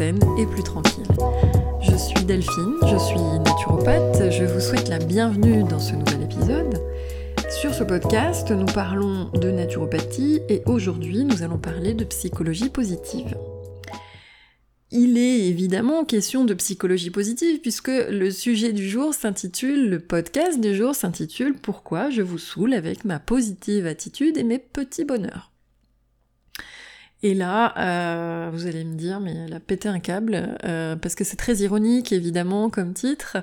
et plus tranquille. Je suis Delphine, je suis naturopathe, je vous souhaite la bienvenue dans ce nouvel épisode. Sur ce podcast, nous parlons de naturopathie et aujourd'hui nous allons parler de psychologie positive. Il est évidemment question de psychologie positive puisque le sujet du jour s'intitule, le podcast du jour s'intitule Pourquoi je vous saoule avec ma positive attitude et mes petits bonheurs? Et là, euh, vous allez me dire, mais elle a pété un câble, euh, parce que c'est très ironique évidemment comme titre.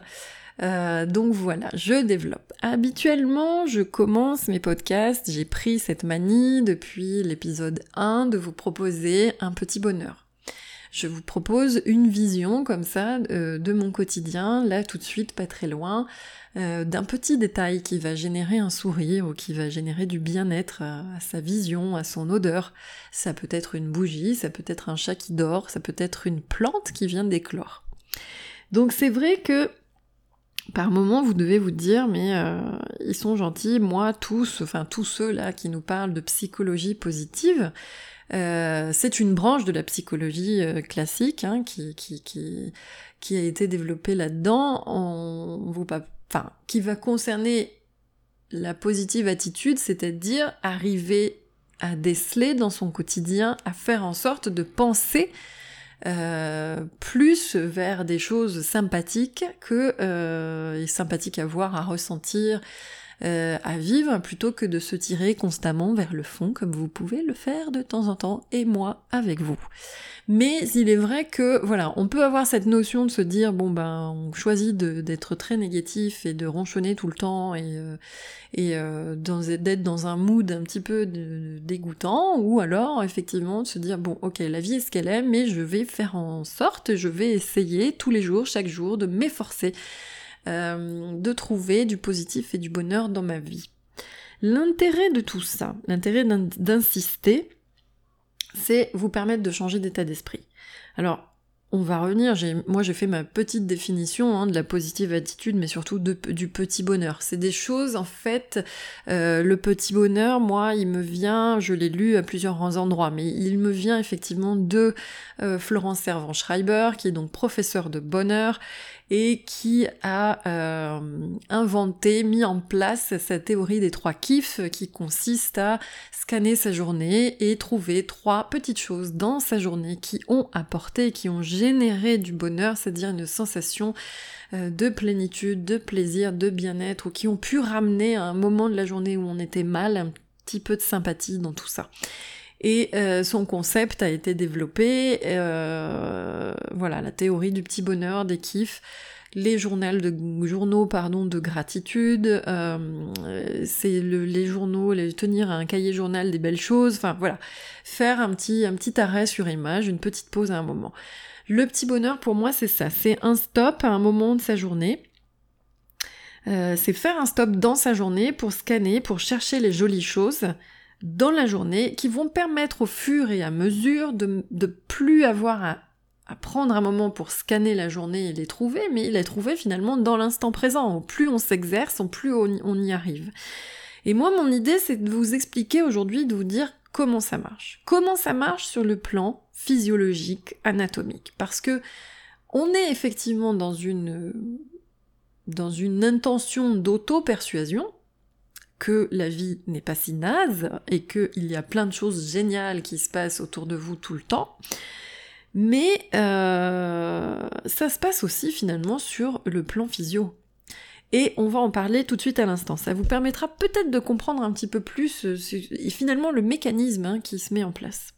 Euh, donc voilà, je développe. Habituellement, je commence mes podcasts, j'ai pris cette manie depuis l'épisode 1 de vous proposer un petit bonheur je vous propose une vision comme ça euh, de mon quotidien, là tout de suite, pas très loin, euh, d'un petit détail qui va générer un sourire ou qui va générer du bien-être à, sa vision, à son odeur. Ça peut être une bougie, ça peut être un chat qui dort, ça peut être une plante qui vient d'éclore. Donc c'est vrai que par moment, vous devez vous dire, mais euh, ils sont gentils, moi, tous, enfin tous ceux là qui nous parlent de psychologie positive, euh, c'est une branche de la psychologie euh, classique hein, qui, a été développée là-dedans, enfin, qui va concerner la positive attitude, c'est-à-dire arriver à déceler dans son quotidien, à faire en sorte de penser euh, plus vers des choses sympathiques que sympathiques à voir, à ressentir, euh, à vivre plutôt que de se tirer constamment vers le fond comme vous pouvez le faire de temps en temps et moi avec vous. Mais il est vrai que voilà, on peut avoir cette notion de se dire bon ben on choisit d'être très négatif et de ronchonner tout le temps et, euh, et euh, d'être dans un mood un petit peu dégoûtant ou alors effectivement de se dire bon ok la vie est ce qu'elle est mais je vais faire en sorte, je vais essayer tous les jours, chaque jour de m'efforcer euh, de trouver du positif et du bonheur dans ma vie. L'intérêt de tout ça, l'intérêt d'insister, c'est vous permettre de changer d'état d'esprit. Alors, on va revenir, moi j'ai fait ma petite définition hein, de la positive attitude, mais surtout du petit bonheur. C'est des choses, en fait, euh, le petit bonheur, moi, il me vient, je l'ai lu à plusieurs endroits, mais il me vient effectivement de euh, Florence Servan-Schreiber, qui est donc professeur de bonheur, et qui a euh, inventé, mis en place sa théorie des trois kiffs qui consiste à scanner sa journée et trouver trois petites choses dans sa journée qui ont apporté, qui ont généré du bonheur, c'est-à-dire une sensation euh, de plénitude, de plaisir, de bien-être, ou qui ont pu ramener à un moment de la journée où on était mal un petit peu de sympathie dans tout ça. Et euh, son concept a été développé, euh, voilà, la théorie du petit bonheur, des kiffs, les journaux de, pardon, de gratitude, euh, c'est les journaux, tenir un cahier journal des belles choses, enfin voilà, faire un petit, un petit arrêt sur image, une petite pause à un moment. Le petit bonheur pour moi c'est ça, c'est un stop à un moment de sa journée. c'est faire un stop dans sa journée pour scanner, pour chercher les jolies choses, dans la journée qui vont permettre au fur et à mesure de, de plus avoir à, prendre un moment pour scanner la journée et les trouver, mais les trouver finalement dans l'instant présent. Plus on s'exerce, plus on, on y arrive. Et moi, mon idée, c'est de vous expliquer aujourd'hui, de vous dire comment ça marche. Comment ça marche sur le plan physiologique, anatomique. Parce que on est effectivement dans une, dans une intention d'auto-persuasion, que la vie n'est pas si naze et qu'il y a plein de choses géniales qui se passent autour de vous tout le temps. Mais euh, ça se passe aussi finalement sur le plan physio. Et on va en parler tout de suite à l'instant. Ça vous permettra peut-être de comprendre un petit peu plus euh, finalement le mécanisme hein, qui se met en place.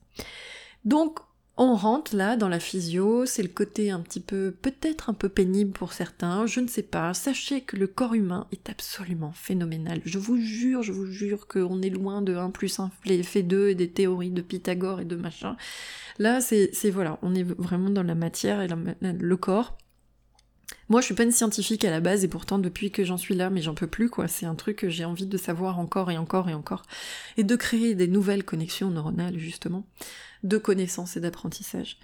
Donc on rentre là dans la physio, c'est le côté un petit peu, peut-être un peu pénible pour certains, je ne sais pas. Sachez que le corps humain est absolument phénoménal. Je vous jure, je vous jure qu'on est loin de 1 plus 1 fait 2 et des théories de Pythagore et de machin. Là, c'est voilà, on est vraiment dans la matière et le corps. Moi, je suis pas une scientifique à la base et pourtant depuis que j'en suis là, mais j'en peux plus quoi. C'est un truc que j'ai envie de savoir encore et encore et encore et de créer des nouvelles connexions neuronales justement de connaissances et d'apprentissage.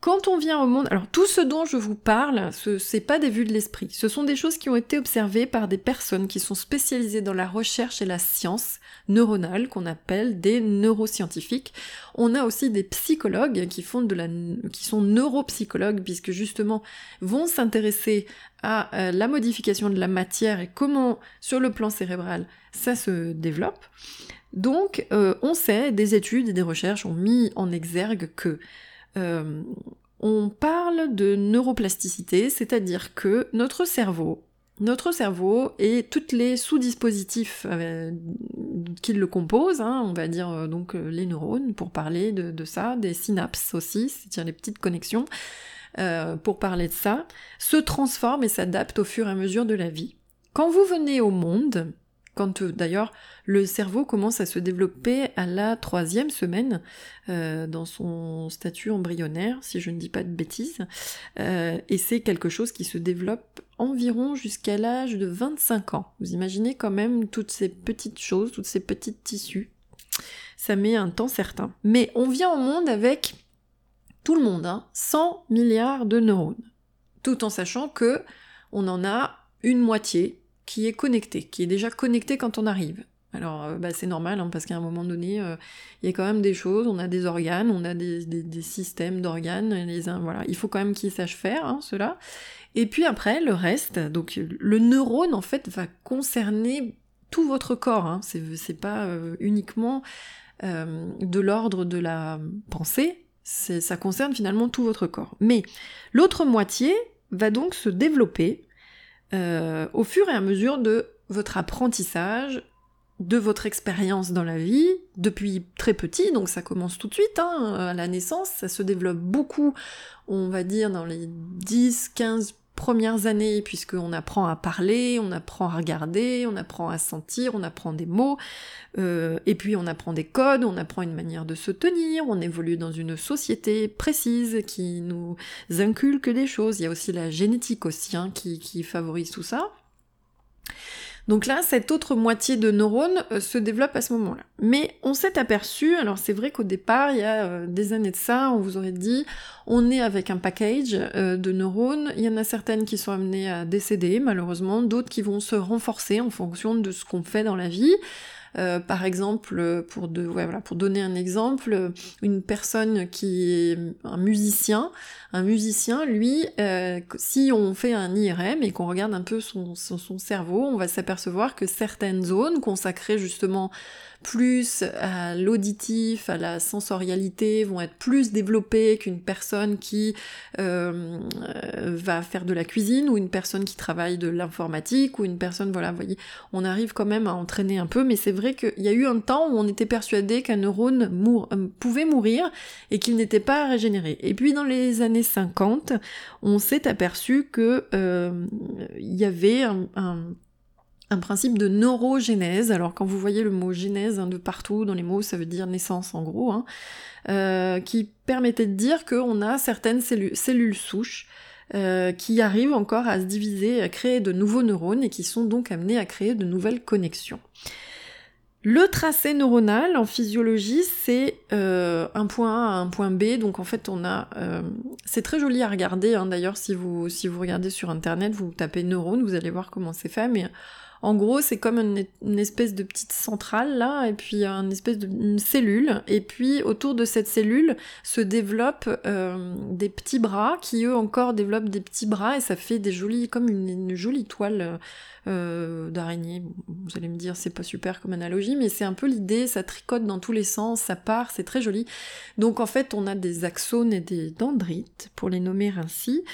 Quand on vient au monde, alors tout ce dont je vous parle, ce c'est pas des vues de l'esprit. Ce sont des choses qui ont été observées par des personnes qui sont spécialisées dans la recherche et la science neuronale, qu'on appelle des neuroscientifiques. On a aussi des psychologues qui font de la, qui sont neuropsychologues, puisque justement vont s'intéresser à euh, la modification de la matière et comment, sur le plan cérébral, ça se développe. Donc, euh, on sait, des études et des recherches ont mis en exergue que euh, on parle de neuroplasticité, c'est-à-dire que notre cerveau, notre cerveau et toutes les sous-dispositifs euh, qui le composent, hein, on va dire euh, donc les neurones pour parler de, ça, des synapses aussi, c'est-à-dire les petites connexions, pour parler de ça, se transforment et s'adaptent au fur et à mesure de la vie. Quand vous venez au monde, quand euh, d'ailleurs le cerveau commence à se développer à la troisième semaine euh, dans son statut embryonnaire, si je ne dis pas de bêtises, euh, et c'est quelque chose qui se développe environ jusqu'à l'âge de 25 ans. Vous imaginez quand même toutes ces petites choses, toutes ces petites tissus. Ça met un temps certain. Mais on vient au monde avec tout le monde, hein, 100 milliards de neurones, tout en sachant que on en a une moitié qui est connecté, qui est déjà connecté quand on arrive. Alors euh, bah, c'est normal, hein, parce qu'à un moment donné, euh, il y a quand même des choses, on a des organes, on a des, systèmes d'organes, les voilà, il faut quand même qu'ils sachent faire hein, cela. Et puis après, le reste, donc le neurone en fait va concerner tout votre corps, hein. c'est pas euh, uniquement de l'ordre de la pensée, ça concerne finalement tout votre corps. Mais l'autre moitié va donc se développer euh, au fur et à mesure de votre apprentissage, de votre expérience dans la vie, depuis très petit, donc ça commence tout de suite, hein, à la naissance, ça se développe beaucoup, on va dire, dans les 10, 15 premières années, puisqu'on apprend à parler, on apprend à regarder, on apprend à sentir, on apprend des mots, euh, et puis on apprend des codes, on apprend une manière de se tenir, on évolue dans une société précise qui nous inculque des choses. Il y a aussi la génétique aussi hein, qui, qui favorise tout ça. Donc là, cette autre moitié de neurones euh, se développe à ce moment-là. Mais on s'est aperçu, alors c'est vrai qu'au départ, il y a euh, des années de ça, on vous aurait dit, on est avec un package euh, de neurones, il y en a certaines qui sont amenées à décéder, malheureusement, d'autres qui vont se renforcer en fonction de ce qu'on fait dans la vie. Euh, par exemple, pour, de, voilà, pour donner un exemple, une personne qui est un musicien, un musicien, lui, euh, si on fait un IRM et qu'on regarde un peu son, son cerveau, on va s'apercevoir que certaines zones consacrées justement plus à l'auditif, à la sensorialité, vont être plus développées qu'une personne qui euh, va faire de la cuisine ou une personne qui travaille de l'informatique ou une personne, voilà, vous voyez, on arrive quand même à entraîner un peu, mais c'est vrai qu'il y a eu un temps où on était persuadé qu'un neurone euh, pouvait mourir et qu'il n'était pas régénéré. Et puis dans les années 50, on s'est aperçu que euh, il y avait un principe de neurogénèse. Alors quand vous voyez le mot génèse de partout dans les mots, ça veut dire naissance en gros, hein, euh, qui permettait de dire qu'on a certaines cellules, souches euh, qui arrivent encore à se diviser, à créer de nouveaux neurones et qui sont donc amenés à créer de nouvelles connexions. Le tracé neuronal en physiologie, c'est euh, un point A à un point B, donc en fait on a... c'est très joli à regarder, hein. d'ailleurs si vous, si vous regardez sur internet, vous tapez neurone, vous allez voir comment c'est fait, mais en gros, c'est comme une, espèce de petite centrale là, et puis une espèce de cellule, et puis autour de cette cellule se développent euh, des petits bras qui eux encore développent des petits bras et ça fait des jolis, comme une, jolie toile euh, d'araignée. Vous allez me dire c'est pas super comme analogie, mais c'est un peu l'idée. Ça tricote dans tous les sens, ça part, c'est très joli. Donc en fait, on a des axones et des dendrites pour les nommer ainsi,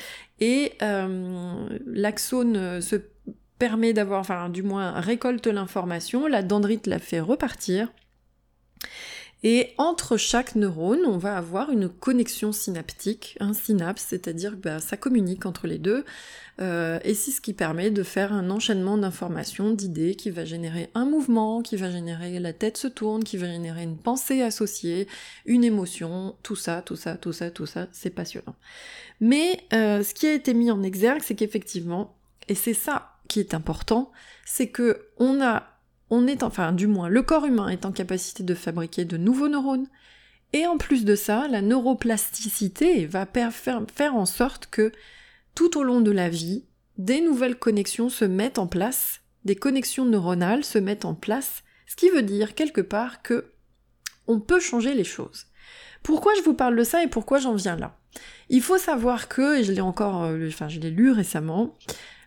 et euh, l'axone se permet d'avoir, enfin du moins récolte l'information, la dendrite la fait repartir. Et entre chaque neurone, on va avoir une connexion synaptique, un synapse, c'est-à-dire que bah, ça communique entre les deux, euh, et c'est ce qui permet de faire un enchaînement d'informations, d'idées, qui va générer un mouvement, qui va générer la tête se tourne, qui va générer une pensée associée, une émotion, tout ça, tout ça, tout ça, tout ça, c'est passionnant. Mais euh, ce qui a été mis en exergue, c'est qu'effectivement, et c'est ça qui est important, c'est que on est, enfin, du moins, le corps humain est en capacité de fabriquer de nouveaux neurones, Et en plus de ça, la neuroplasticité va faire en sorte que tout au long de la vie, des nouvelles connexions se mettent en place, des connexions neuronales se mettent en place, ce qui veut dire quelque part que on peut changer les choses. Pourquoi je vous parle de ça et pourquoi j'en viens là? Il faut savoir que, et je l'ai encore, euh, enfin je l'ai lu récemment,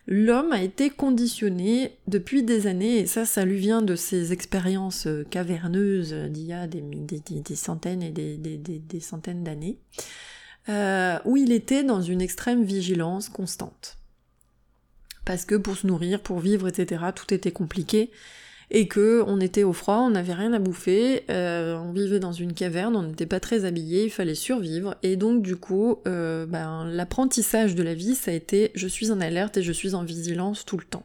l'homme a été conditionné depuis des années, et ça, ça lui vient de ses expériences euh, caverneuses d'il y a des, centaines et des, centaines d'années, euh, où il était dans une extrême vigilance constante. Parce que pour se nourrir, pour vivre, etc., tout était compliqué et que on était au froid, on n'avait rien à bouffer, euh, on vivait dans une caverne, on n'était pas très habillé, il fallait survivre, et donc du coup, euh, ben, l'apprentissage de la vie, ça a été je suis en alerte et je suis en vigilance tout le temps.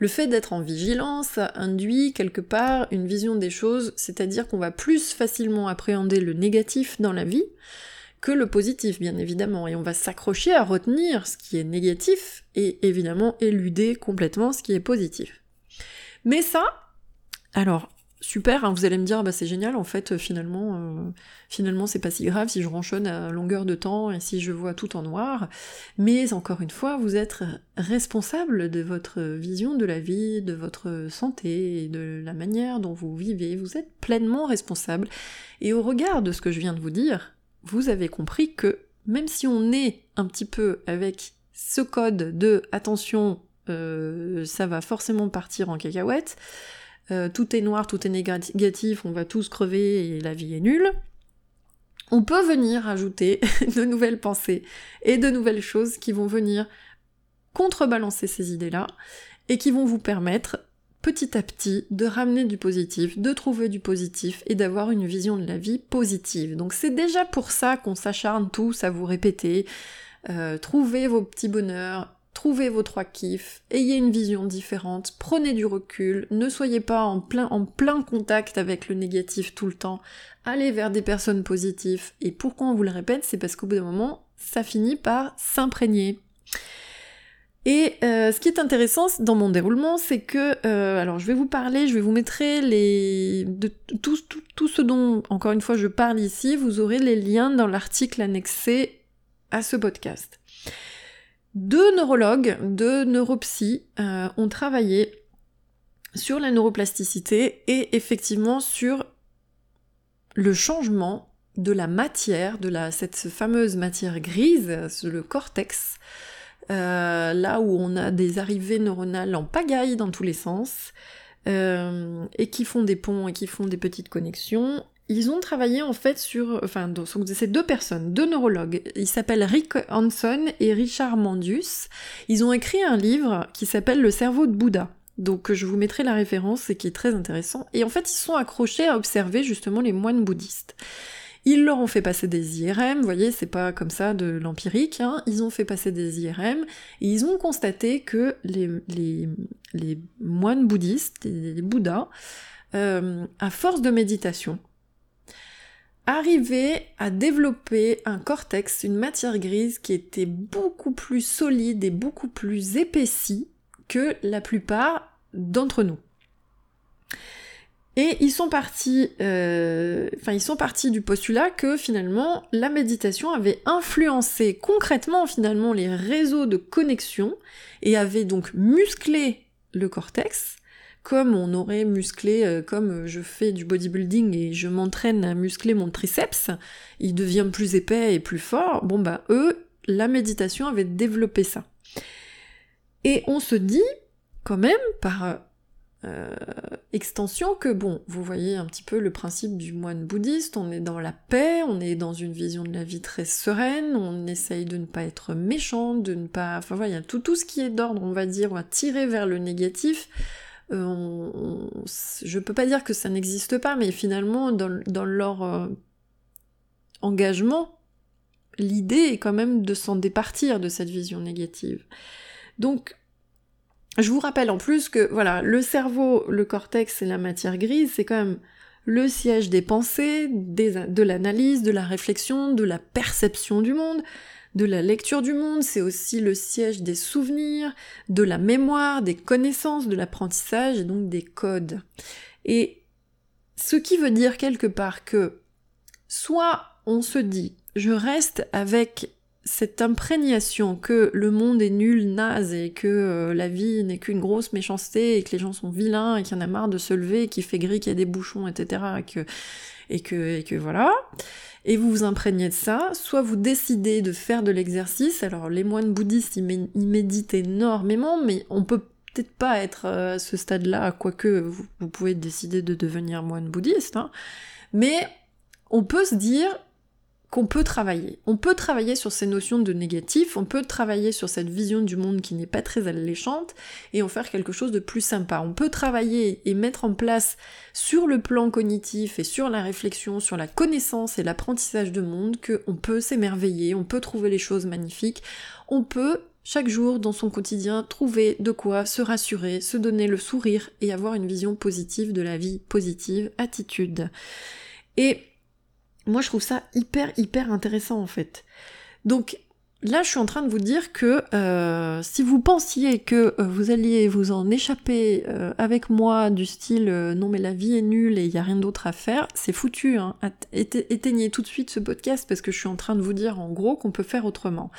Le fait d'être en vigilance induit quelque part une vision des choses, c'est-à-dire qu'on va plus facilement appréhender le négatif dans la vie que le positif, bien évidemment, et on va s'accrocher à retenir ce qui est négatif et évidemment éluder complètement ce qui est positif. Mais ça, alors, super, hein, vous allez me dire, bah c'est génial, en fait, finalement, euh, finalement c'est pas si grave si je ronchonne à longueur de temps et si je vois tout en noir. Mais encore une fois, vous êtes responsable de votre vision de la vie, de votre santé de la manière dont vous vivez. Vous êtes pleinement responsable. Et au regard de ce que je viens de vous dire, vous avez compris que même si on est un petit peu avec ce code de attention, euh, ça va forcément partir en cacahuète, euh, tout est noir, tout est négatif, on va tous crever et la vie est nulle, on peut venir ajouter de nouvelles pensées et de nouvelles choses qui vont venir contrebalancer ces idées-là et qui vont vous permettre petit à petit de ramener du positif, de trouver du positif et d'avoir une vision de la vie positive. Donc c'est déjà pour ça qu'on s'acharne tous à vous répéter, euh, trouvez vos petits bonheurs, trouvez vos trois kiffs, ayez une vision différente, prenez du recul, ne soyez pas en plein, contact avec le négatif tout le temps, allez vers des personnes positives. Et pourquoi on vous le répète C'est parce qu'au bout d'un moment, ça finit par s'imprégner. Et euh, ce qui est intéressant dans mon déroulement, c'est que, euh, alors je vais vous parler, je vais vous mettre les, de tout, ce dont, encore une fois, je parle ici, vous aurez les liens dans l'article annexé à ce podcast. Deux neurologues, deux neuropsies euh, ont travaillé sur la neuroplasticité et effectivement sur le changement de la matière, de la, cette fameuse matière grise, le cortex, euh, là où on a des arrivées neuronales en pagaille dans tous les sens, euh, et qui font des ponts et qui font des petites connexions, ils ont travaillé en fait sur, enfin, c'est deux personnes, deux neurologues. Ils s'appellent Rick Hanson et Richard Mandius. Ils ont écrit un livre qui s'appelle Le cerveau de Bouddha. Donc je vous mettrai la référence et qui est très intéressant. Et en fait, ils sont accrochés à observer justement les moines bouddhistes. Ils leur ont fait passer des IRM, vous voyez, c'est pas comme ça de l'empirique, hein. ils ont fait passer des IRM et ils ont constaté que les, les, moines bouddhistes, les, bouddhas, euh, à force de méditation, arrivaient à développer un cortex, une matière grise qui était beaucoup plus solide et beaucoup plus épaissie que la plupart d'entre nous. Et ils sont partis, euh, enfin ils sont partis du postulat que finalement la méditation avait influencé concrètement finalement les réseaux de connexion et avait donc musclé le cortex comme on aurait musclé, euh, comme je fais du bodybuilding et je m'entraîne à muscler mon triceps, il devient plus épais et plus fort, bon bah eux, la méditation avait développé ça. Et on se dit, quand même, par euh, extension, que bon, vous voyez un petit peu le principe du moine bouddhiste, on est dans la paix, on est dans une vision de la vie très sereine, on essaye de ne pas être méchant, de ne pas... Enfin voilà, tout, tout ce qui est d'ordre, on va dire, on va tirer vers le négatif, euh, je peux pas dire que ça n'existe pas, mais finalement, dans, leur euh, engagement, l'idée est quand même de s'en départir de cette vision négative. Donc, je vous rappelle en plus que, voilà, le cerveau, le cortex et la matière grise, c'est quand même le siège des pensées, de l'analyse, de la réflexion, de la perception du monde, de la lecture du monde, c'est aussi le siège des souvenirs, de la mémoire, des connaissances, de l'apprentissage et donc des codes. Et ce qui veut dire quelque part que soit on se dit, je reste avec cette imprégnation que le monde est nul, naze et que euh, la vie n'est qu'une grosse méchanceté et que les gens sont vilains et qu'il y en a marre de se lever, qu'il fait gris, qu'il y a des bouchons, etc. Et que, et que, et que voilà. Et vous vous imprégnez de ça, soit vous décidez de faire de l'exercice. Alors les moines bouddhistes, ils, méditent énormément, mais on peut peut-être pas être euh, à ce stade-là, quoique vous, pouvez décider de devenir moine bouddhiste. Hein. Mais on peut se dire, qu'on peut travailler. On peut travailler sur ces notions de négatif, on peut travailler sur cette vision du monde qui n'est pas très alléchante et en faire quelque chose de plus sympa. On peut travailler et mettre en place sur le plan cognitif et sur la réflexion, sur la connaissance et l'apprentissage de monde qu'on peut s'émerveiller, on peut trouver les choses magnifiques, on peut chaque jour dans son quotidien trouver de quoi se rassurer, se donner le sourire et avoir une vision positive de la vie, positive attitude. Et moi, je trouve ça hyper, hyper intéressant en fait. Donc là, je suis en train de vous dire que euh, si vous pensiez que euh, vous alliez vous en échapper euh, avec moi du style non mais la vie est nulle et il n'y a rien d'autre à faire, c'est foutu. Hein. Éteignez tout de suite ce podcast parce que je suis en train de vous dire en gros qu'on peut faire autrement.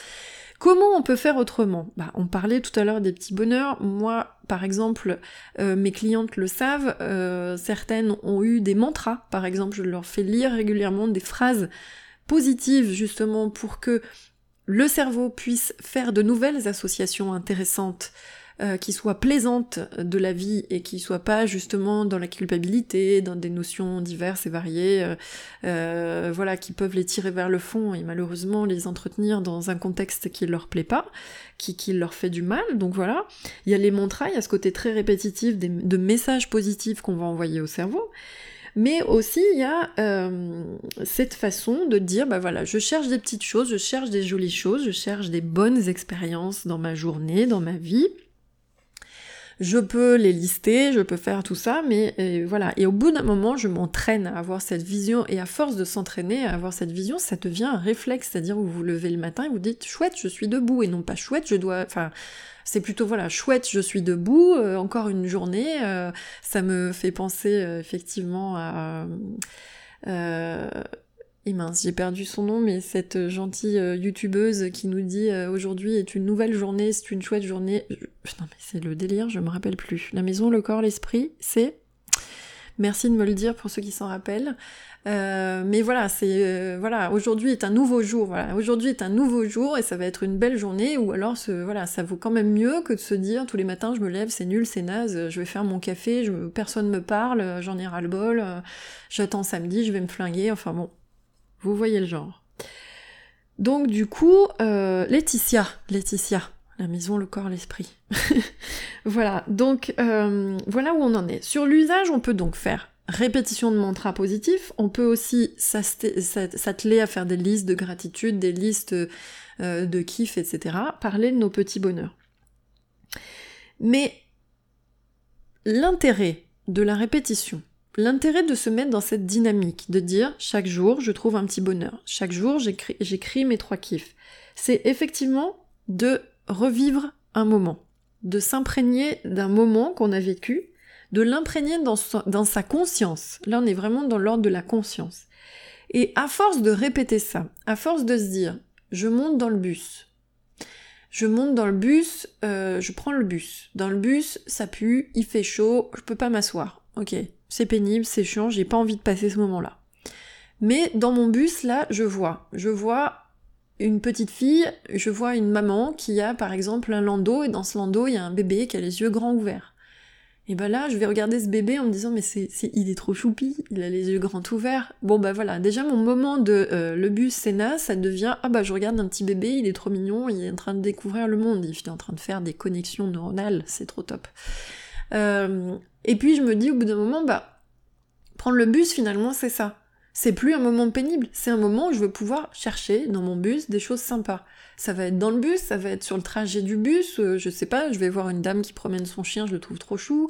Comment on peut faire autrement? Bah, On parlait tout à l'heure des petits bonheurs. Moi, par exemple, euh, mes clientes le savent, euh, certaines ont eu des mantras, par exemple, je leur fais lire régulièrement des phrases positives justement pour que le cerveau puisse faire de nouvelles associations intéressantes euh, qui soit plaisante de la vie et qui soit pas justement dans la culpabilité, dans des notions diverses et variées, euh, euh, voilà, qui peuvent les tirer vers le fond et malheureusement les entretenir dans un contexte qui leur plaît pas, qui, qui leur fait du mal. Donc voilà, il y a les mantras, il y a ce côté très répétitif de messages positifs qu'on va envoyer au cerveau. Mais aussi, il y a euh, cette façon de dire, bah voilà, je cherche des petites choses, je cherche des jolies choses, je cherche des bonnes expériences dans ma journée, dans ma vie je peux les lister, je peux faire tout ça, mais euh, voilà. Et au bout d'un moment, je m'entraîne à avoir cette vision, et à force de s'entraîner à avoir cette vision, ça devient un réflexe, c'est-à-dire vous vous levez le matin et vous dites chouette, je suis debout, et non pas chouette, je dois, enfin, c'est plutôt voilà, chouette, je suis debout, euh, encore une journée, euh, ça me fait penser effectivement à et mince, j'ai perdu son nom, mais cette euh, gentille euh, youtubeuse qui nous dit euh, aujourd'hui est une nouvelle journée, c'est une chouette journée. Non mais c'est le délire, je me rappelle plus. La maison, le corps, l'esprit, c'est... Merci de me le dire pour ceux qui s'en rappellent. mais voilà, c'est voilà, aujourd'hui est un nouveau jour. Voilà, aujourd'hui est un nouveau jour et ça va être une belle journée. Ou alors, voilà, ça vaut quand même mieux que de se dire tous les matins je me lève, c'est nul, c'est naze, je vais faire mon café, je, personne me parle, j'en ai ras le bol, j'attends samedi, je vais me flinguer. Enfin bon, vous voyez le genre. Donc du coup, euh, Laetitia, Laetitia, la maison, le corps, l'esprit. voilà, donc euh, voilà où on en est. Sur l'usage, on peut donc faire répétition de mantras positifs, on peut aussi s'atteler à faire des listes de gratitude, des listes euh, de kiff, etc. Parler de nos petits bonheurs. Mais l'intérêt de la répétition, L'intérêt de se mettre dans cette dynamique, de dire chaque jour je trouve un petit bonheur, chaque jour j'écris mes trois kiffs, c'est effectivement de revivre un moment, de s'imprégner d'un moment qu'on a vécu, de l'imprégner dans, sa conscience. Là on est vraiment dans l'ordre de la conscience. Et à force de répéter ça, à force de se dire je monte dans le bus, je monte dans le bus, euh, je prends le bus. Dans le bus, ça pue, il fait chaud, je peux pas m'asseoir. Ok, c'est pénible, c'est chiant, j'ai pas envie de passer ce moment-là. Mais dans mon bus, là, je vois, je vois une petite fille, je vois une maman qui a par exemple un landau, et dans ce landau, il y a un bébé qui a les yeux grands ouverts. Et ben là, je vais regarder ce bébé en me disant, mais c'est, il est trop choupi, il a les yeux grands ouverts. Bon bah voilà, déjà mon moment de euh, le bus Sénat, ça devient, ah bah je regarde un petit bébé, il est trop mignon, il est en train de découvrir le monde, il est en train de faire des connexions neuronales, c'est trop top. Euh, et puis je me dis au bout d'un moment, bah, prendre le bus finalement c'est ça. C'est plus un moment pénible, c'est un moment où je veux pouvoir chercher dans mon bus des choses sympas. Ça va être dans le bus, ça va être sur le trajet du bus, euh, je sais pas, je vais voir une dame qui promène son chien, je le trouve trop chou,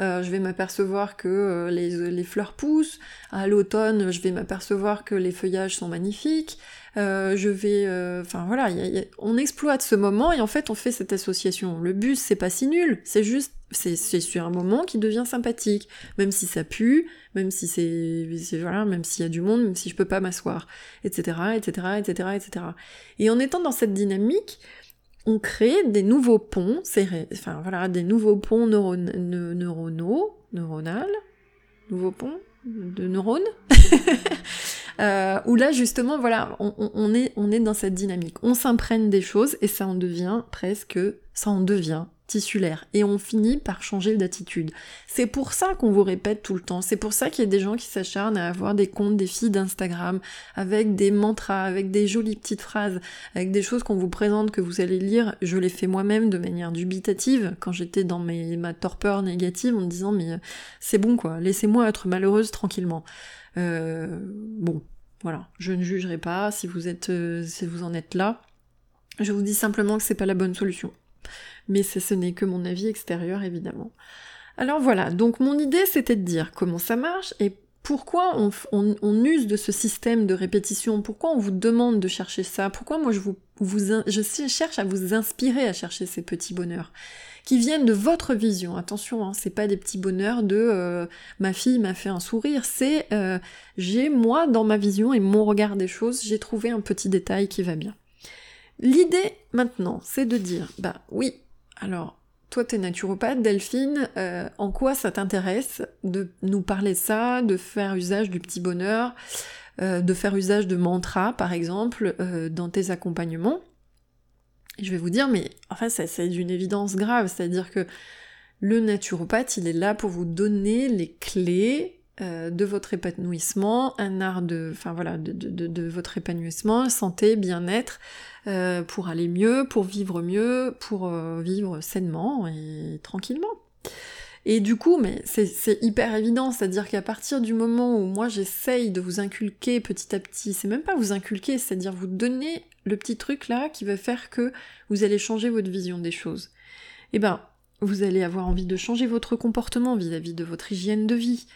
euh, je vais m'apercevoir que euh, les, les, fleurs poussent, à l'automne je vais m'apercevoir que les feuillages sont magnifiques, je vais... Enfin voilà, on exploite ce moment et en fait on fait cette association. Le bus c'est pas si nul, c'est juste c'est sur un moment qui devient sympathique, même si ça pue, même si c'est voilà, même s'il y a du monde, même si je peux pas m'asseoir, etc., etc., etc., etc. Et en étant dans cette dynamique, on crée des nouveaux ponts, enfin voilà, des nouveaux ponts neuronaux, neuronales, nouveaux ponts de neurones, euh, où là justement, voilà, on, est, on est dans cette dynamique. On s'imprègne des choses et ça en devient presque, ça en devient tissulaire et on finit par changer d'attitude. C'est pour ça qu'on vous répète tout le temps, c'est pour ça qu'il y a des gens qui s'acharnent à avoir des comptes, des filles d'Instagram avec des mantras, avec des jolies petites phrases, avec des choses qu'on vous présente que vous allez lire. Je l'ai fait moi-même de manière dubitative quand j'étais dans ma torpeur négative en me disant mais euh, c'est bon quoi, laissez-moi être malheureuse tranquillement. Euh, bon, voilà, je ne jugerai pas si vous êtes, euh, si vous en êtes là. Je vous dis simplement que c'est pas la bonne solution. Mais ce n'est que mon avis extérieur évidemment. Alors voilà, donc mon idée c'était de dire comment ça marche et pourquoi on, use de ce système de répétition, pourquoi on vous demande de chercher ça, pourquoi moi je, vous, je cherche à vous inspirer à chercher ces petits bonheurs? Qui viennent de votre vision. Attention, hein, c'est pas des petits bonheurs de euh, ma fille m'a fait un sourire, c'est euh, j'ai moi dans ma vision et mon regard des choses, j'ai trouvé un petit détail qui va bien. L'idée maintenant, c'est de dire, bah oui, alors, toi, t'es naturopathe, Delphine, euh, en quoi ça t'intéresse de nous parler ça, de faire usage du petit bonheur, de faire usage de mantras, par exemple, dans tes accompagnements? Je vais vous dire, mais enfin, c'est d'une évidence grave, c'est-à-dire que le naturopathe, il est là pour vous donner les clés de votre épanouissement, un art de, enfin voilà, de votre épanouissement, santé, bien-être, euh, pour aller mieux, pour vivre mieux, pour euh, vivre sainement et tranquillement. Et du coup, mais c'est hyper évident, c'est-à-dire qu'à partir du moment où moi j'essaye de vous inculquer petit à petit, c'est même pas vous inculquer, c'est-à-dire vous donner le petit truc là qui va faire que vous allez changer votre vision des choses. Eh ben, vous allez avoir envie de changer votre comportement vis-à-vis -vis de votre hygiène de vie,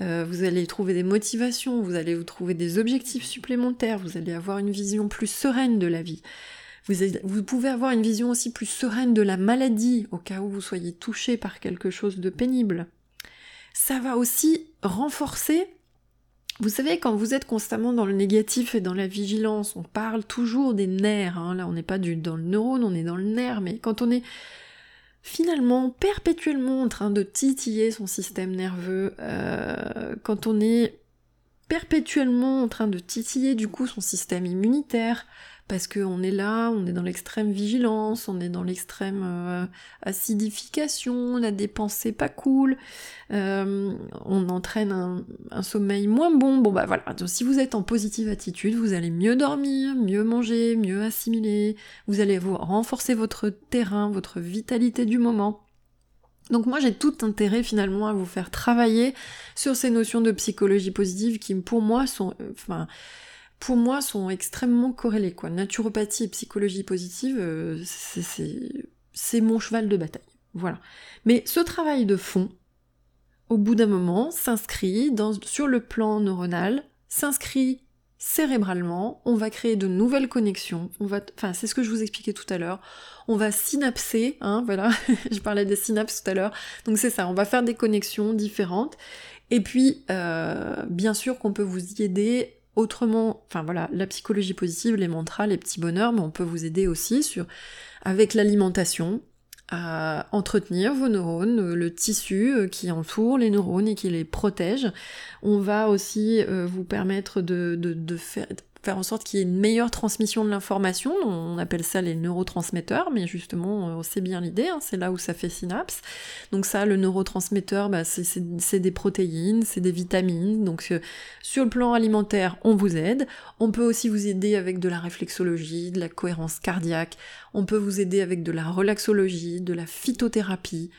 euh, vous allez trouver des motivations, vous allez vous trouver des objectifs supplémentaires, vous allez avoir une vision plus sereine de la vie. Vous, pouvez avoir une vision aussi plus sereine de la maladie, au cas où vous soyez touché par quelque chose de pénible. Ça va aussi renforcer vous savez, quand vous êtes constamment dans le négatif et dans la vigilance, on parle toujours des nerfs. Hein. Là, on n'est pas dans le neurone, on est dans le nerf. Mais quand on est finalement perpétuellement en train de titiller son système nerveux, euh, quand on est perpétuellement en train de titiller du coup son système immunitaire, parce qu'on est là, on est dans l'extrême vigilance, on est dans l'extrême euh, acidification, on a des pensées pas cool, euh, on entraîne un, sommeil moins bon. Bon bah voilà, donc si vous êtes en positive attitude, vous allez mieux dormir, mieux manger, mieux assimiler, vous allez vous renforcer votre terrain, votre vitalité du moment. Donc moi j'ai tout intérêt finalement à vous faire travailler sur ces notions de psychologie positive qui pour moi sont, euh, enfin, pour moi, sont extrêmement corrélés. Quoi. Naturopathie et psychologie positive, euh, c'est mon cheval de bataille. Voilà. Mais ce travail de fond, au bout d'un moment, s'inscrit sur le plan neuronal, s'inscrit cérébralement, on va créer de nouvelles connexions, on va, enfin c'est ce que je vous expliquais tout à l'heure, on va synapser, hein, voilà, je parlais des synapses tout à l'heure, donc c'est ça, on va faire des connexions différentes, et puis euh, bien sûr qu'on peut vous y aider autrement, enfin voilà, la psychologie positive, les mantras, les petits bonheurs, mais on peut vous aider aussi avec l'alimentation, à entretenir vos neurones, le tissu euh, qui entoure les neurones et qui les protège. On va aussi euh, vous permettre de faire faire en sorte qu'il y ait une meilleure transmission de l'information. On appelle ça les neurotransmetteurs, mais justement, c'est bien l'idée, hein, c'est là où ça fait synapse. Donc ça, le neurotransmetteur, bah, c'est des protéines, c'est des vitamines. Donc euh, sur le plan alimentaire, on vous aide. On peut aussi vous aider avec de la réflexologie, de la cohérence cardiaque. On peut vous aider avec de la relaxologie, de la phytothérapie.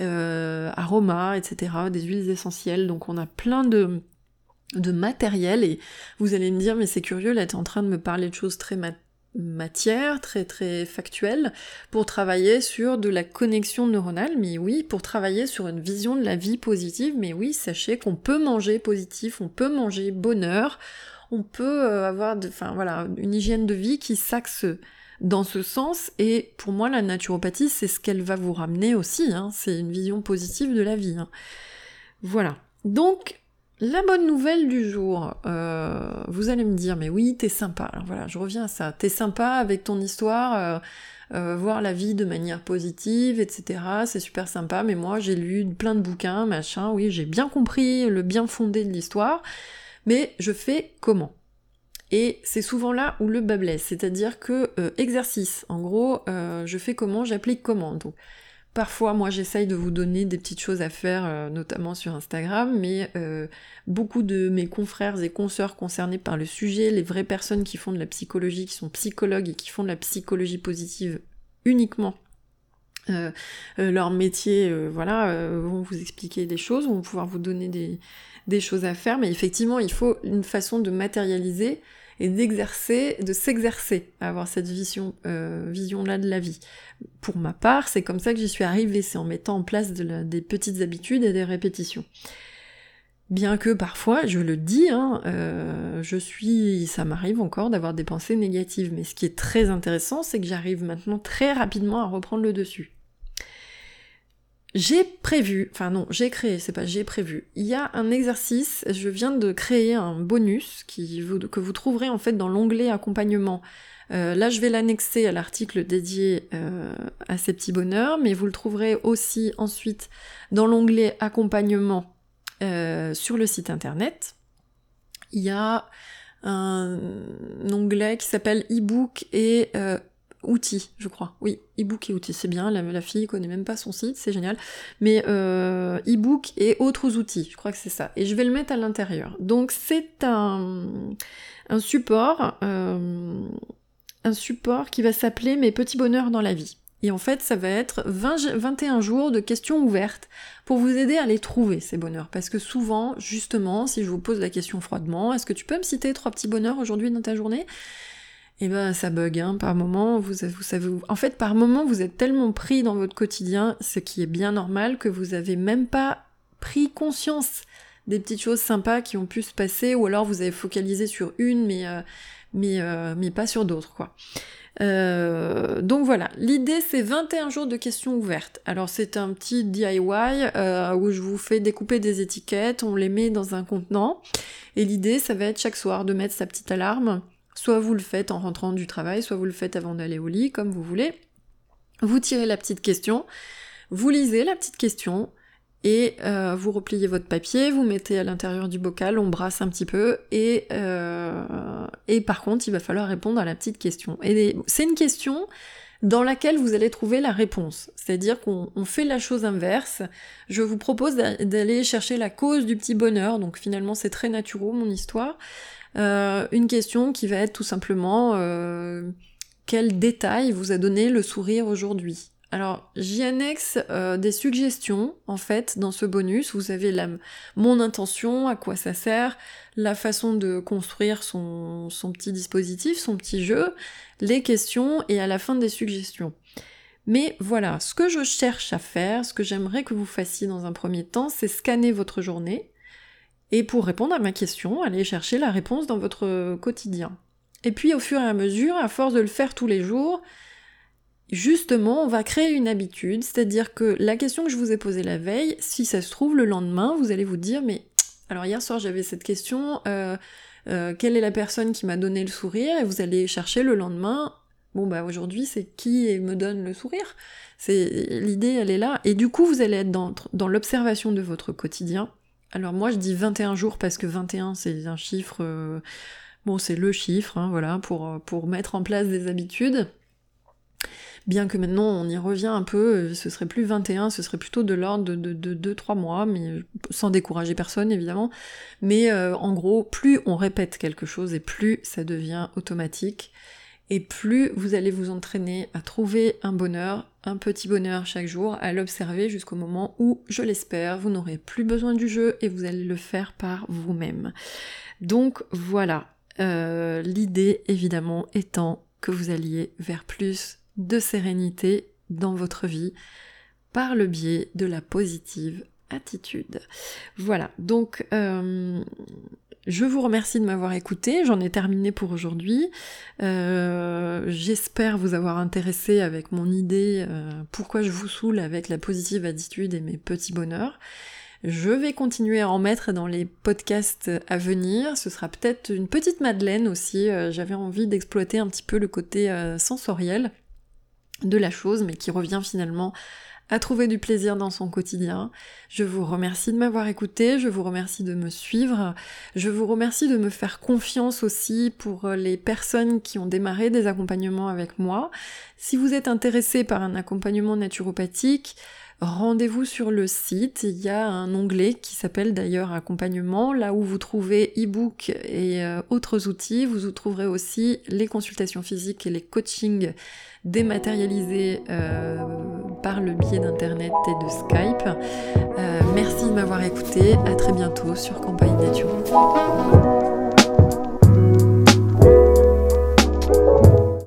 Euh, aroma, etc., des huiles essentielles. Donc on a plein de, de matériel et vous allez me dire mais c'est curieux là t'es en train de me parler de choses très matière, très très factuelles pour travailler sur de la connexion neuronale mais oui pour travailler sur une vision de la vie positive mais oui sachez qu'on peut manger positif on peut manger bonheur on peut euh, avoir enfin voilà une hygiène de vie qui s'axe dans ce sens. Et pour moi, la naturopathie, c'est ce qu'elle va vous ramener aussi. Hein. C'est une vision positive de la vie. Hein. Voilà. Donc, la bonne nouvelle du jour, euh, vous allez me dire, mais oui, t'es sympa. Alors voilà, je reviens à ça. T'es sympa avec ton histoire, euh, euh, voir la vie de manière positive, etc. C'est super sympa, mais moi j'ai lu plein de bouquins, machin, oui, j'ai bien compris le bien fondé de l'histoire, mais je fais comment? Et c'est souvent là où le bas blesse, c'est-à-dire que exercice, en gros, je fais comment, j'applique comment. Parfois, moi, j'essaye de vous donner des petites choses à faire, euh, notamment sur Instagram, mais beaucoup de mes confrères et consoeurs concernés par le sujet, les vraies personnes qui font de la psychologie, qui sont psychologues et qui font de la psychologie positive uniquement leur métier, voilà, vont vous expliquer des choses, vont pouvoir vous donner des, choses à faire, mais effectivement, il faut une façon de matérialiser et d'exercer, de s'exercer à avoir cette vision, euh, vision-là de la vie. Pour ma part, c'est comme ça que j'y suis arrivée, c'est en mettant en place des petites habitudes et des répétitions. Bien que parfois, je le dis, hein, euh, je suis, ça m'arrive encore d'avoir des pensées négatives, mais ce qui est très intéressant, c'est que j'arrive maintenant très rapidement à reprendre le dessus. J'ai prévu, enfin non, j'ai créé, c'est pas j'ai prévu. Il y a un exercice, je viens de créer un bonus qui que vous trouverez en fait dans l'onglet accompagnement. Euh, là, je vais l'annexer à l'article dédié euh, à ces petits bonheurs, mais vous le trouverez aussi ensuite dans l'onglet accompagnement euh, sur le site internet. Il y a un onglet qui s'appelle e-book et outils, je crois. Oui, e-book et outils, c'est bien. La, la, fille connaît même pas son site, c'est génial. Mais euh, e-book et autres outils, je crois que c'est ça. Et je vais le mettre à l'intérieur. Donc c'est un, euh, support qui va s'appeler Mes petits bonheurs dans la vie. Et en fait, ça va être 20, 21 jours de questions ouvertes pour vous aider à les trouver, ces bonheurs. Parce que souvent, justement, si je vous pose la question froidement, est-ce que tu peux me citer trois petits bonheurs aujourd'hui dans ta journée? Et eh ben ça bug, hein. par moment, vous, vous savez, en fait par moment vous êtes tellement pris dans votre quotidien, ce qui est bien normal, que vous avez même pas pris conscience des petites choses sympas qui ont pu se passer, ou alors vous avez focalisé sur une, mais, euh, mais, euh, mais pas sur d'autres, quoi. Euh, donc voilà, l'idée c'est 21 jours de questions ouvertes. Alors c'est un petit DIY où je vous fais découper des étiquettes, on les met dans un contenant, et l'idée ça va être chaque soir de mettre sa petite alarme Soit vous le faites en rentrant du travail, soit vous le faites avant d'aller au lit, comme vous voulez. Vous tirez la petite question, vous lisez la petite question, et euh, vous repliez votre papier, vous mettez à l'intérieur du bocal, on brasse un petit peu, et, euh, et par contre, il va falloir répondre à la petite question. Et c'est une question dans laquelle vous allez trouver la réponse. C'est-à-dire qu'on fait la chose inverse. Je vous propose d'aller chercher la cause du petit bonheur, donc finalement c'est très naturel mon histoire. Euh, une question qui va être tout simplement euh, quel détail vous a donné le sourire aujourd'hui? Alors, j'y annexe euh, des suggestions, en fait, dans ce bonus. Vous avez la, mon intention, à quoi ça sert, la façon de construire son, son, petit dispositif, son petit jeu, les questions et à la fin des suggestions. Mais voilà, ce que je cherche à faire, ce que j'aimerais que vous fassiez dans un premier temps, c'est scanner votre journée, et pour répondre à ma question, allez chercher la réponse dans votre quotidien. Et puis au fur et à mesure, à force de le faire tous les jours, justement, on va créer une habitude, c'est-à-dire que la question que je vous ai posée la veille, si ça se trouve le lendemain, vous allez vous dire, mais alors hier soir j'avais cette question, euh, euh, quelle est la personne qui m'a donné le sourire? Et vous allez chercher le lendemain, bon bah aujourd'hui c'est qui me donne le sourire? C'est l'idée, elle est là, et du coup vous allez être dans, dans l'observation de votre quotidien, alors moi je dis 21 jours parce que 21 c'est un chiffre, euh, bon c'est le chiffre, hein, voilà, pour, euh, pour mettre en place des habitudes. Bien que maintenant on y revient un peu, euh, ce serait plus 21, ce serait plutôt de l'ordre de 2-3 mois, mais sans décourager personne évidemment. Mais en gros, plus on répète quelque chose et plus ça devient automatique et plus vous allez vous entraîner à trouver un bonheur, petit bonheur chaque jour, à l'observer jusqu'au moment où, je l'espère, vous n'aurez plus besoin du jeu et vous allez le faire par vous-même. Donc voilà, euh, l'idée évidemment étant que vous alliez vers plus de sérénité dans votre vie par le biais de la positive attitude. Voilà, donc euh, Je vous remercie de m'avoir écouté, j'en ai terminé pour aujourd'hui. Euh, j'espère vous avoir intéressé avec mon idée euh, pourquoi je vous saoule avec la positive attitude et mes petits bonheurs. Je vais continuer à en mettre dans les podcasts à venir. Ce sera peut-être une petite Madeleine aussi. Euh, j'avais envie d'exploiter un petit peu le côté sensoriel de la chose, mais qui revient finalement à trouver du plaisir dans son quotidien. Je vous remercie de m'avoir écouté, je vous remercie de me suivre, je vous remercie de me faire confiance aussi pour les personnes qui ont démarré des accompagnements avec moi. Si vous êtes intéressé par un accompagnement naturopathique, rendez-vous sur le site. Il y a un onglet qui s'appelle d'ailleurs accompagnement, là où vous trouvez e-book et euh, autres outils. Vous trouverez aussi les consultations physiques et les coachings dématérialisés euh, par le biais d'internet et de Skype. Euh, merci de m'avoir écouté. À très bientôt sur Campagne Nature.